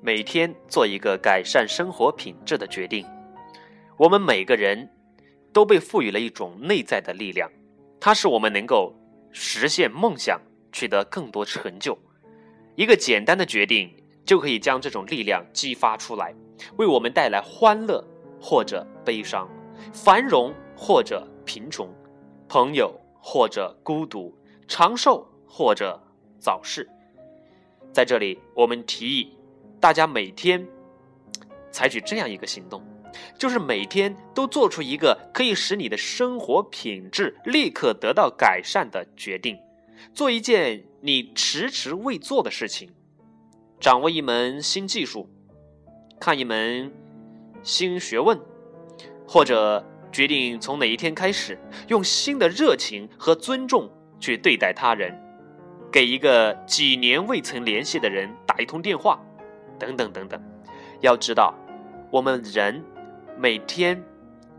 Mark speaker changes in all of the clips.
Speaker 1: 每天做一个改善生活品质的决定。我们每个人都被赋予了一种内在的力量，它使我们能够实现梦想，取得更多成就。一个简单的决定就可以将这种力量激发出来，为我们带来欢乐或者悲伤，繁荣或者贫穷，朋友或者孤独，长寿或者早逝。在这里，我们提议大家每天采取这样一个行动，就是每天都做出一个可以使你的生活品质立刻得到改善的决定，做一件你迟迟未做的事情，掌握一门新技术，看一门新学问，或者决定从哪一天开始，用新的热情和尊重去对待他人。给一个几年未曾联系的人打一通电话，等等等等。要知道，我们人每天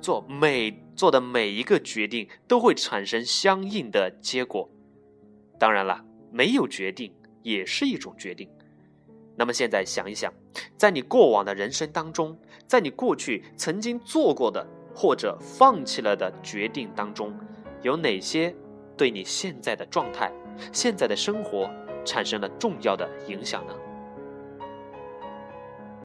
Speaker 1: 做每做的每一个决定，都会产生相应的结果。当然了，没有决定也是一种决定。那么现在想一想，在你过往的人生当中，在你过去曾经做过的或者放弃了的决定当中，有哪些对你现在的状态？现在的生活产生了重要的影响呢？